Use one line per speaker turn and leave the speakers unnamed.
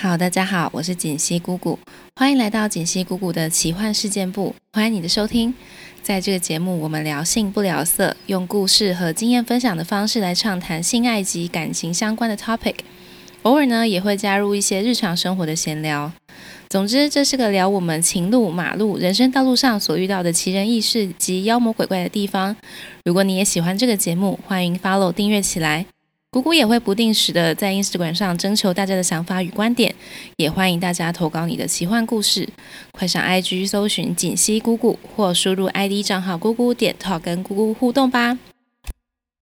好，大家好，我是锦溪姑姑，欢迎来到锦溪姑姑的奇幻事件部，欢迎你的收听。在这个节目，我们聊性不聊色，用故事和经验分享的方式来畅谈性爱及感情相关的 topic，偶尔呢也会加入一些日常生活的闲聊。总之，这是个聊我们情路、马路、人生道路上所遇到的奇人异事及妖魔鬼怪的地方。如果你也喜欢这个节目，欢迎 follow 订阅起来。姑姑也会不定时的在 Instagram 上征求大家的想法与观点，也欢迎大家投稿你的奇幻故事。快上 IG 搜寻锦溪姑姑，或输入 ID 账号姑姑点 talk 跟姑姑互动吧。